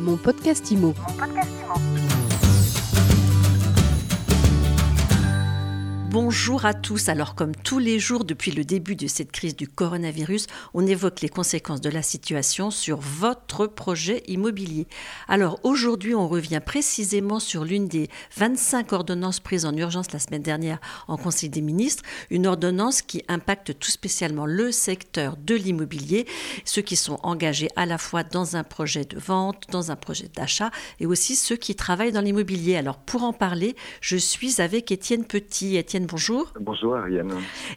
Mon podcast IMO. Bonjour à tous. Alors comme tous les jours depuis le début de cette crise du coronavirus, on évoque les conséquences de la situation sur votre projet immobilier. Alors aujourd'hui, on revient précisément sur l'une des 25 ordonnances prises en urgence la semaine dernière en Conseil des ministres, une ordonnance qui impacte tout spécialement le secteur de l'immobilier, ceux qui sont engagés à la fois dans un projet de vente, dans un projet d'achat et aussi ceux qui travaillent dans l'immobilier. Alors pour en parler, je suis avec Étienne Petit. Bonjour. Bonjour Ariane.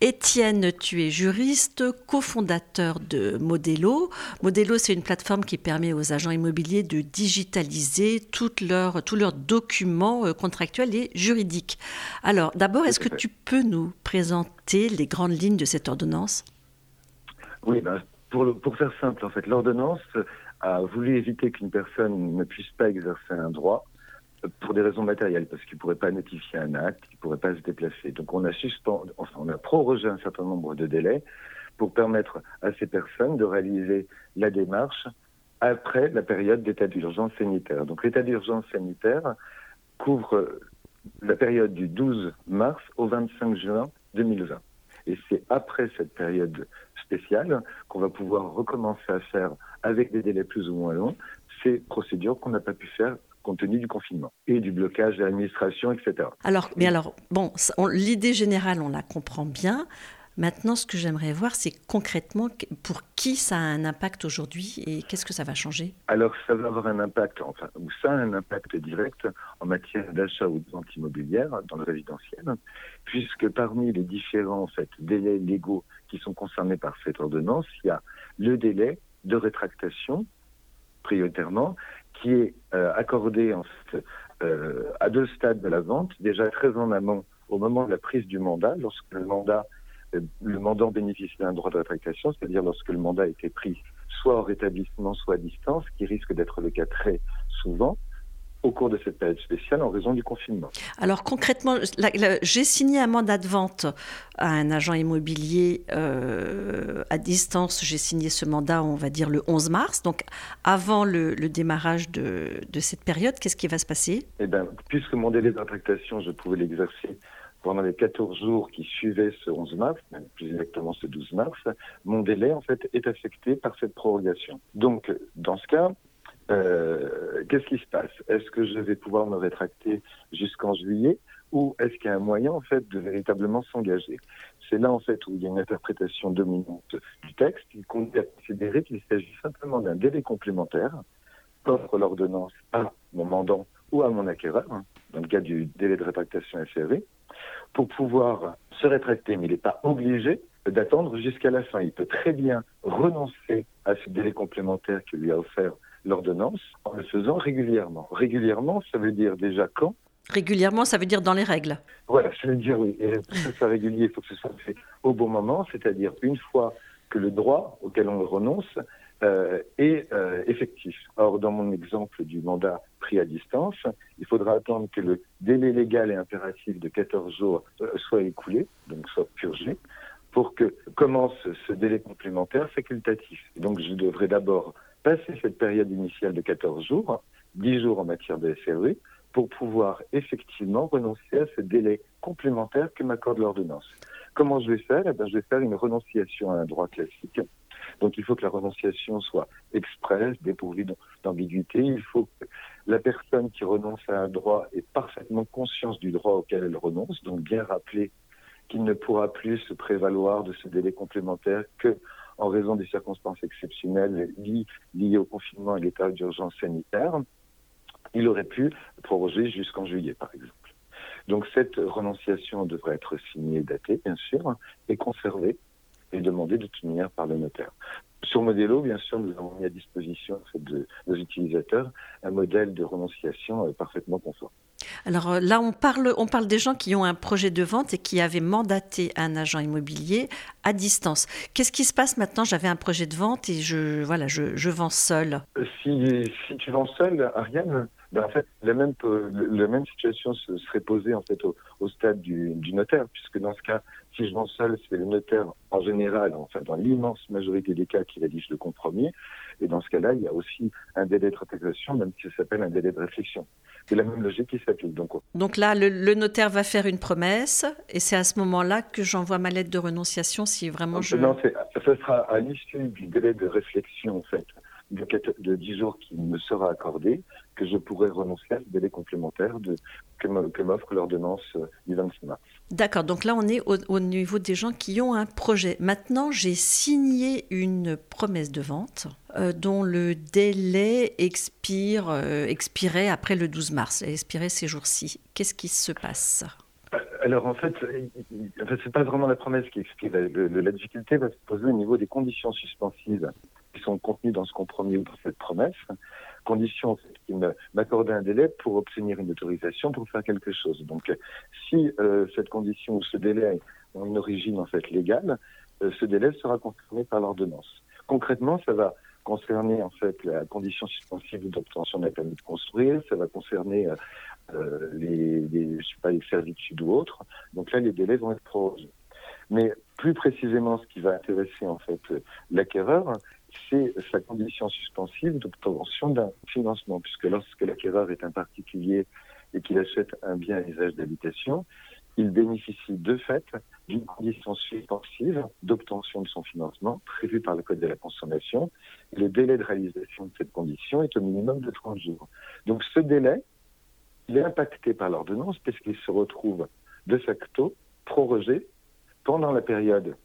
Étienne, tu es juriste, cofondateur de Modelo. Modelo, c'est une plateforme qui permet aux agents immobiliers de digitaliser toutes leurs, tous leurs documents euh, contractuels et juridiques. Alors, d'abord, est-ce que tu peux nous présenter les grandes lignes de cette ordonnance? Oui, ben, pour, pour faire simple, en fait, l'ordonnance a voulu éviter qu'une personne ne puisse pas exercer un droit pour des raisons matérielles, parce qu'il ne pourrait pas notifier un acte, il ne pourrait pas se déplacer. Donc on a suspendu, enfin on a prorogé un certain nombre de délais pour permettre à ces personnes de réaliser la démarche après la période d'état d'urgence sanitaire. Donc l'état d'urgence sanitaire couvre la période du 12 mars au 25 juin 2020. Et c'est après cette période spéciale qu'on va pouvoir recommencer à faire, avec des délais plus ou moins longs, ces procédures qu'on n'a pas pu faire compte tenu du confinement et du blocage de l'administration, etc. Alors, mais alors, bon, l'idée générale, on la comprend bien. Maintenant, ce que j'aimerais voir, c'est concrètement pour qui ça a un impact aujourd'hui et qu'est-ce que ça va changer? Alors, ça va avoir un impact, enfin, ou ça a un impact direct en matière d'achat ou de vente immobilière dans le résidentiel, puisque parmi les différents en fait, délais légaux qui sont concernés par cette ordonnance, il y a le délai de rétractation prioritairement, qui est euh, accordé en fait, euh, à deux stades de la vente, déjà très en amont au moment de la prise du mandat, lorsque le mandat euh, le mandant bénéficie d'un droit de rétractation, c'est-à-dire lorsque le mandat a été pris soit au rétablissement, soit à distance, qui risque d'être le cas très souvent au cours de cette période spéciale en raison du confinement. Alors concrètement, j'ai signé un mandat de vente à un agent immobilier euh, à distance. J'ai signé ce mandat, on va dire, le 11 mars, donc avant le, démarrage de, cette période. Qu'est-ce qui va se passer? Eh bien, puisque mon délai de rétractation, je pouvais l'exercer pendant les 14 jours qui suivaient ce 11 mars, même plus exactement ce 12 mars, mon délai en fait est affecté par cette prorogation. Donc, dans ce cas, euh, qu'est-ce qui se passe? Est-ce que je vais pouvoir me rétracter jusqu'en juillet? Ou est-ce qu'il y a un moyen en fait de véritablement s'engager? C'est là en fait où il y a une interprétation dominante du texte. Qui conduit considérer qu'il s'agit simplement d'un délai complémentaire qu'offre l'ordonnance à mon mandant ou à mon acquéreur, hein, dans le cas du délai de rétractation SRV, pour pouvoir se rétracter, mais il n'est pas obligé d'attendre jusqu'à la fin. Il peut très bien renoncer à ce délai complémentaire que lui a offert l'ordonnance en le faisant régulièrement. Régulièrement, ça veut dire déjà quand Régulièrement, ça veut dire dans les règles. Voilà, ça veut dire oui. Et pour que ce soit régulier, il faut que ce soit fait au bon moment, c'est-à-dire une fois que le droit auquel on renonce euh, est euh, effectif. Or, dans mon exemple du mandat pris à distance, il faudra attendre que le délai légal et impératif de 14 jours euh, soit écoulé, donc soit purgé, pour que commence ce délai complémentaire facultatif. donc, je devrais d'abord passer cette période initiale de 14 jours, 10 jours en matière de SRE, pour pouvoir effectivement renoncer à ce délai complémentaire que m'accorde l'ordonnance. Comment je vais faire? Eh bien, Je vais faire une renonciation à un droit classique. Donc il faut que la renonciation soit expresse, dépourvue d'ambiguïté. Il faut que la personne qui renonce à un droit ait parfaitement conscience du droit auquel elle renonce, donc bien rappeler qu'il ne pourra plus se prévaloir de ce délai complémentaire que en raison des circonstances exceptionnelles liées, au confinement et l'état d'urgence sanitaire, il aurait pu proroger jusqu'en juillet, par exemple. Donc cette renonciation devrait être signée, datée, bien sûr, et conservée et demandée de toute manière par le notaire. Sur Modelo, bien sûr, nous avons mis à disposition de nos utilisateurs un modèle de renonciation euh, parfaitement conforme. Alors euh, là, on parle, on parle des gens qui ont un projet de vente et qui avaient mandaté un agent immobilier à distance. Qu'est-ce qui se passe maintenant? J'avais un projet de vente et je, voilà, je, vends seul. Si, si tu vends seul, Ariane, ben, en fait, la même, la même situation se serait posée en fait au, au stade du, du, notaire, puisque dans ce cas, si je vends seul, c'est le notaire en général, enfin dans l'immense majorité des cas, qui rédige le compromis. Et dans ce cas-là, il y a aussi un délai de rétractation, même si ça s'appelle un délai de réflexion. C'est la même logique qui s'applique. Donc, donc là, le, notaire va faire une promesse, et c'est à ce moment-là que j'envoie ma lettre de renonciation si vraiment je. Non, ce sera à l'issue du délai de réflexion, en fait de, de 10 jours qui me sera accordé, que je pourrai renoncer à ce délai complémentaire de, que m'offre l'ordonnance euh, du 26 mars. D'accord, donc là on est au, niveau des gens qui ont un projet. Maintenant j'ai signé une promesse de vente euh, dont le délai expire, euh, expirait après le 12 mars, elle expirait ces jours-ci. Qu'est-ce qui se passe? Alors en fait, en fait c'est pas vraiment la promesse qui expire. la difficulté va se poser au niveau des conditions suspensives sont contenus dans ce compromis ou dans cette promesse, condition qui m'accordait un délai pour obtenir une autorisation pour faire quelque chose. Donc, si euh, cette condition ou ce délai a une origine en fait légale, euh, ce délai sera confirmé par l'ordonnance. Concrètement, ça va concerner en fait la condition suspensive d'obtention d'un permis de construire, ça va concerner euh, les, les, je sais servitudes ou autres. Donc là, les délais vont être prorogés. Mais plus précisément, ce qui va intéresser en fait l'acquéreur, c'est sa condition suspensive d'obtention d'un financement, puisque lorsque l'acquéreur est un particulier et qu'il achète un bien à usage d'habitation, il bénéficie de fait d'une condition suspensive d'obtention de son financement prévue par le Code de la consommation. le délai de réalisation de cette condition est au minimum de 30 jours. Donc ce délai, il est impacté par l'ordonnance puisqu'il se retrouve de facto prorogé pendant la période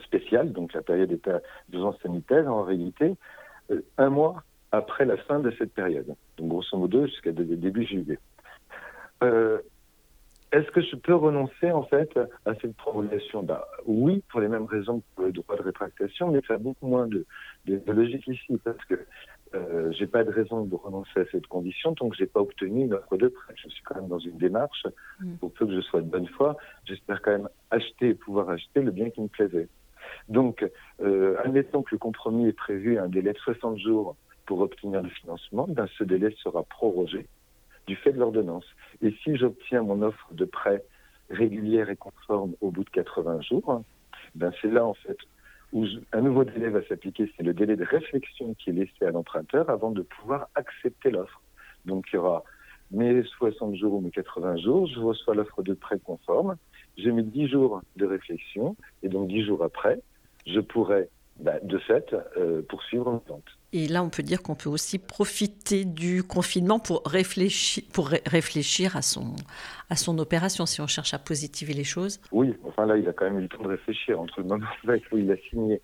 spéciale, donc la période d'urgence sanitaire, en réalité, euh, un mois après la fin de cette période. Donc grosso modo jusqu'à début juillet. Euh, est-ce que je peux renoncer en fait à cette prolongation bah, Oui, pour les mêmes raisons que pour le droit de rétractation, mais ça a beaucoup moins de, logique ici parce que euh, j'ai pas de raison de renoncer à cette condition tant que j'ai pas obtenu une offre de prêt. Je suis quand même dans une démarche mm. pour peu que je sois de bonne foi. J'espère quand même acheter et pouvoir acheter le bien qui me plaisait. Donc, euh, admettons que le compromis est prévu un délai de 60 jours pour obtenir le financement, ben, ce délai sera prorogé du fait de l'ordonnance. Et si j'obtiens mon offre de prêt régulière et conforme au bout de 80 jours, ben c'est là en fait où un nouveau délai va s'appliquer, c'est le délai de réflexion qui est laissé à l'emprunteur avant de pouvoir accepter l'offre. Donc il y aura mes 60 jours ou mes 80 jours, je reçois l'offre de prêt conforme, j'ai mis 10 jours de réflexion, et donc 10 jours après, je pourrais, bah, de fait, euh, poursuivre une vente. Et là, on peut dire qu'on peut aussi profiter du confinement pour réfléchir, pour réfléchir à, son, à son opération, si on cherche à positiver les choses. Oui, enfin là, il a quand même eu le temps de réfléchir entre le moment où il a signé,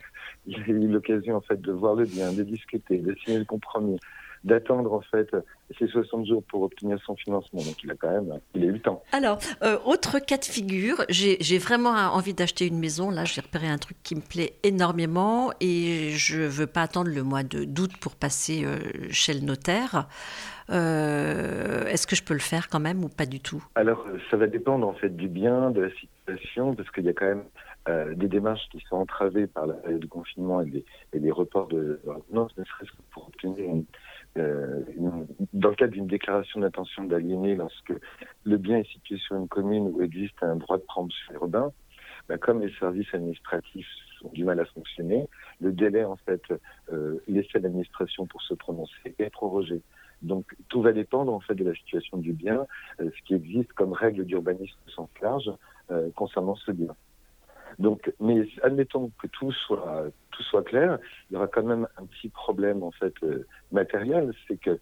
il a eu l'occasion en fait de voir le bien, de discuter, de signer le compromis, d'attendre en fait ces 60 jours pour obtenir son financement. Donc il a quand même il a eu le temps. Alors, euh, autre cas de figure, j'ai vraiment envie d'acheter une maison. Là, j'ai repéré un truc qui me plaît énormément et je veux pas attendre le mois d'août pour passer euh, chez le notaire. Euh, est-ce que je peux le faire quand même ou pas du tout? Alors, ça va dépendre en fait du bien, de la situation, parce qu'il y a quand même des démarches qui sont entravées par la période de confinement et des, et des reports de ne serait-ce que pour obtenir une, euh, dans le cadre d'une déclaration d'intention d'aliéner, lorsque le bien est situé sur une commune où existe un droit de préemption urbain, bah, comme les services administratifs ont du mal à fonctionner, le délai en fait euh, laissé à l'administration pour se prononcer est prorogé. Donc tout va dépendre en fait de la situation du bien, euh, ce qui existe comme règle d'urbanisme au sens large concernant ce bien. Donc, mais admettons que tout soit tout soit clair, il y aura quand même un petit problème en fait euh, matériel, c'est que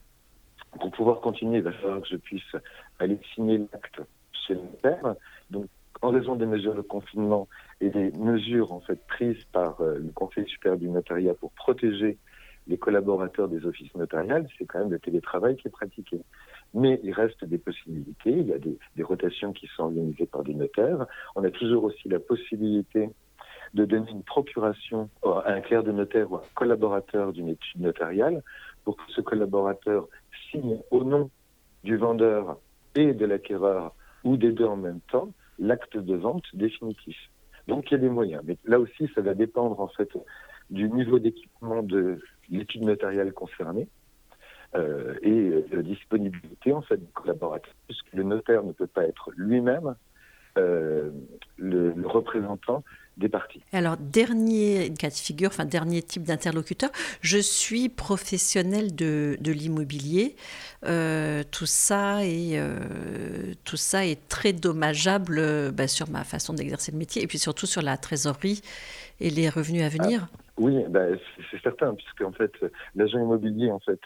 pour pouvoir continuer, il va falloir que je puisse aller signer l'acte chez le père. Donc, en raison des mesures de confinement et des mesures en fait prises par euh, le Conseil supérieur du notariat pour protéger les collaborateurs des offices notariales, c'est quand même le télétravail qui est pratiqué. Mais il reste des possibilités, il y a des, rotations qui sont organisées par des notaires. On a toujours aussi la possibilité de donner une procuration à un clerc de notaire ou à un collaborateur d'une étude notariale pour que ce collaborateur signe au nom du vendeur et de l'acquéreur ou des deux en même temps l'acte de vente définitif. Donc il y a des moyens. Mais là aussi, ça va dépendre en fait du niveau d'équipement de l'étude notariale concernée. et de disponibilité en fait du collaborateur, puisque le notaire ne peut pas être lui-même le, le, représentant des parties. Alors, dernier cas de figure, enfin, dernier type d'interlocuteur, je suis professionnel de, de l'immobilier. Euh, tout, ça est, euh, tout ça est très dommageable euh, bah, sur ma façon d'exercer le métier et puis surtout sur la trésorerie et les revenus à venir. Ah, oui, bah, c'est certain, puisque en fait, l'agent immobilier en fait,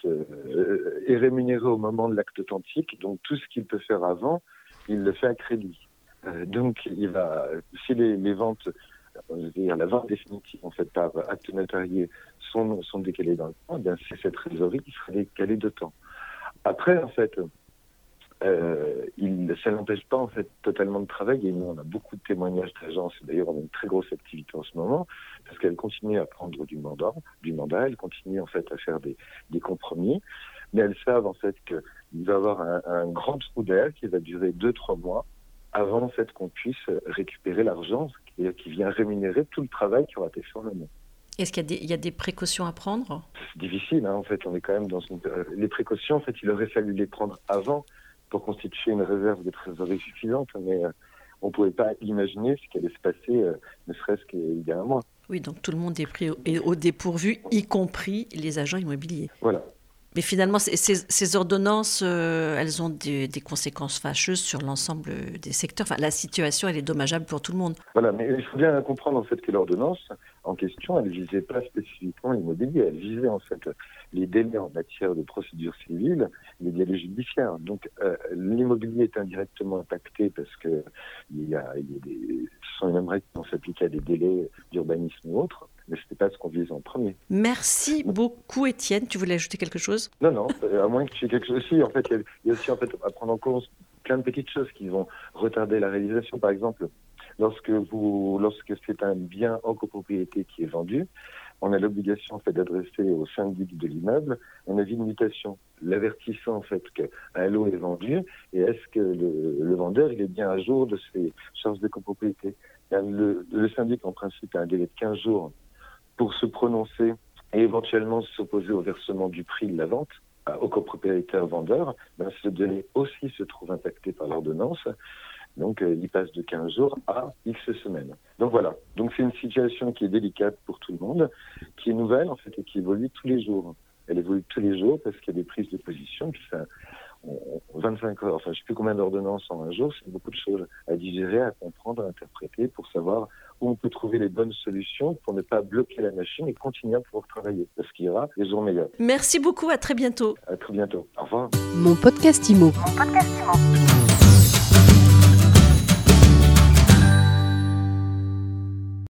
est rémunéré au moment de l'acte authentique, donc tout ce qu'il peut faire avant, il le fait à crédit. donc, il va, si les, les ventes dire, la vente définitive en fait par acte notarié sont, sont décalées dans le temps, eh bien c'est cette trésorerie qui sera décalée de temps. Après, en fait, euh, ça n'empêche pas en fait totalement de travailler. Et nous, on a beaucoup de témoignages d'agences. D'ailleurs, on a une très grosse activité en ce moment parce qu'elle continue à prendre du mandat, du mandat. Elle continue en fait à faire des, des compromis, mais elles savent en fait qu'il va y avoir un, un grand trou d'air qui va durer deux trois mois avant en fait qu'on puisse récupérer l'argent qui, qui, vient rémunérer tout le travail qui aura été fait en amont. Est-ce qu'il y, y, a des précautions à prendre? C'est difficile, hein, en fait. On est quand même dans une... Euh, les précautions, en fait, il aurait fallu les prendre avant pour constituer une réserve de trésorerie suffisante, mais euh, on ne pouvait pas imaginer ce qui allait se passer, euh, ne serait-ce qu'il y a un mois. Oui, donc tout le monde est pris au, au dépourvu, y compris les agents immobiliers. Voilà. Mais finalement, ces, ces ordonnances, euh, elles ont des, conséquences fâcheuses sur l'ensemble des secteurs. Enfin, la situation, elle est dommageable pour tout le monde. Voilà, mais il faut bien comprendre en fait que l'ordonnance en question, elle visait pas spécifiquement l'immobilier, elle visait en fait les délais en matière de procédure civile, les délais judiciaires. Donc euh, l'immobilier est indirectement impacté parce que il y a, des, ce sont les mêmes règles qui vont s'appliquer à des délais d'urbanisme ou autres mais ce n'était pas ce qu'on visait en premier. Merci beaucoup, Étienne. Tu voulais ajouter quelque chose? Non, non, à moins que tu aies quelque chose aussi. En fait, il y, a aussi en fait, à prendre en compte plein de petites choses qui vont retarder la réalisation. Par exemple, lorsque, vous, lorsque c'est un bien en copropriété qui est vendu, on a l'obligation en fait d'adresser au syndic de l'immeuble un avis de mutation, l'avertissant en fait qu'un lot est vendu et est-ce que le, le, vendeur il est bien à jour de ses charges de copropriété? Le, le syndic en principe a un délai de 15 jours pour se prononcer et éventuellement s'opposer au versement du prix de la vente au copropriétaire vendeur, ben, ce délai aussi se trouve impacté par l'ordonnance. Donc, euh, il passe de 15 jours à X semaines. Donc voilà. Donc c'est une situation qui est délicate pour tout le monde, qui est nouvelle en fait et qui évolue tous les jours. Elle évolue tous les jours parce qu'il y a des prises de position. Puis ça, 25 heures, enfin je sais plus combien d'ordonnances en un jour, c'est beaucoup de choses à digérer, à comprendre, à interpréter pour savoir où on peut trouver les bonnes solutions pour ne pas bloquer la machine et continuer à pouvoir travailler. Parce qu'il y aura des jours meilleurs. Merci beaucoup, à très bientôt. À très bientôt. Au revoir. Mon podcast Imo. Mon podcast Imo.